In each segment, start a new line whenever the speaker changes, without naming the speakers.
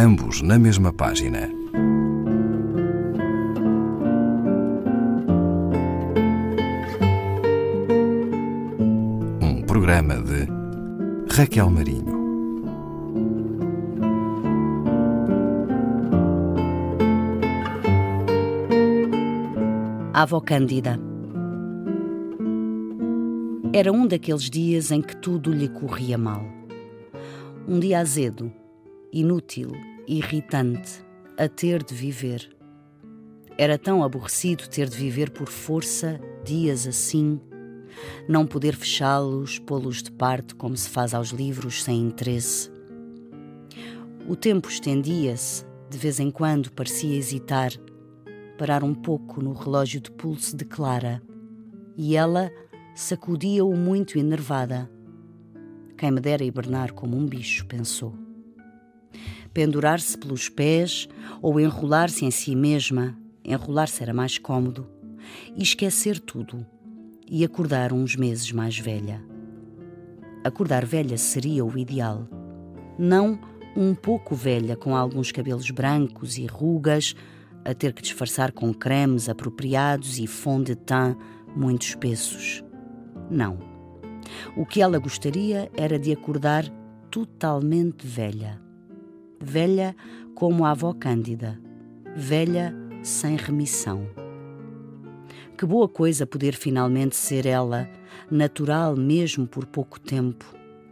ambos na mesma página. Um programa de Raquel Marinho.
A avó Cândida. Era um daqueles dias em que tudo lhe corria mal. Um dia azedo, inútil, irritante, a ter de viver. Era tão aborrecido ter de viver por força dias assim, não poder fechá-los, pô-los de parte como se faz aos livros sem interesse. O tempo estendia-se, de vez em quando parecia hesitar, parar um pouco no relógio de pulso de Clara, e ela sacudia-o muito enervada. Quem me dera hibernar como um bicho, pensou pendurar-se pelos pés ou enrolar-se em si mesma, enrolar-se era mais cômodo, e esquecer tudo, e acordar uns meses mais velha. Acordar velha seria o ideal. Não um pouco velha, com alguns cabelos brancos e rugas, a ter que disfarçar com cremes apropriados e fond de teint muito espessos. Não. O que ela gostaria era de acordar totalmente velha velha como a avó Cândida, velha sem remissão. Que boa coisa poder finalmente ser ela, natural mesmo por pouco tempo,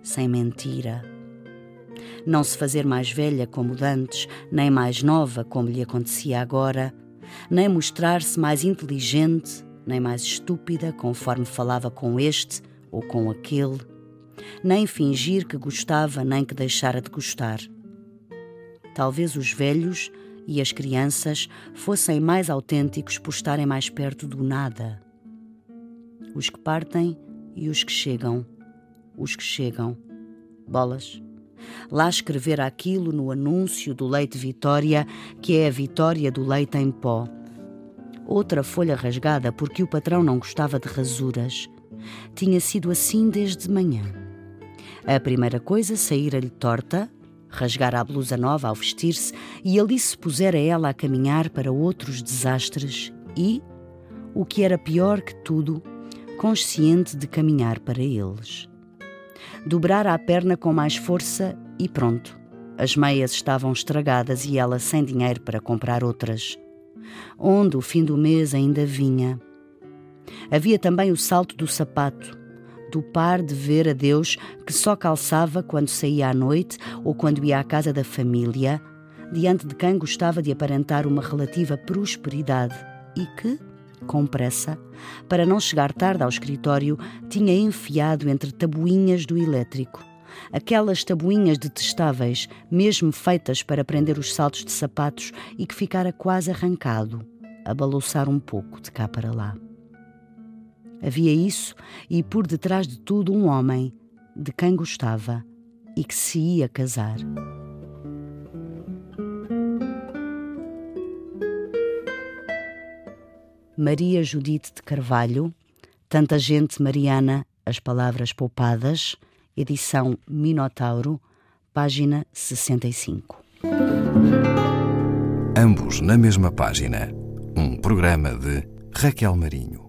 sem mentira. Não se fazer mais velha como dantes, nem mais nova como lhe acontecia agora, nem mostrar-se mais inteligente, nem mais estúpida conforme falava com este ou com aquele, nem fingir que gostava nem que deixara de gostar talvez os velhos e as crianças fossem mais autênticos por estarem mais perto do nada. Os que partem e os que chegam, os que chegam. Bolas. Lá escrever aquilo no anúncio do leite Vitória, que é a vitória do leite em pó. Outra folha rasgada porque o patrão não gostava de rasuras. Tinha sido assim desde manhã. A primeira coisa saíra-lhe torta, rasgara a blusa nova ao vestir-se e ali se pusera ela a caminhar para outros desastres e, o que era pior que tudo, consciente de caminhar para eles. Dobrara a perna com mais força e pronto. As meias estavam estragadas e ela sem dinheiro para comprar outras. Onde o fim do mês ainda vinha. Havia também o salto do sapato, do par de ver a Deus que só calçava quando saía à noite ou quando ia à casa da família, diante de quem gostava de aparentar uma relativa prosperidade e que, com pressa, para não chegar tarde ao escritório, tinha enfiado entre tabuinhas do elétrico. Aquelas tabuinhas detestáveis, mesmo feitas para prender os saltos de sapatos e que ficara quase arrancado, a balouçar um pouco de cá para lá. Havia isso e por detrás de tudo um homem de quem gostava e que se ia casar. Maria Judite de Carvalho, Tanta Gente Mariana, As Palavras Poupadas, edição Minotauro, página 65.
Ambos na mesma página. Um programa de Raquel Marinho.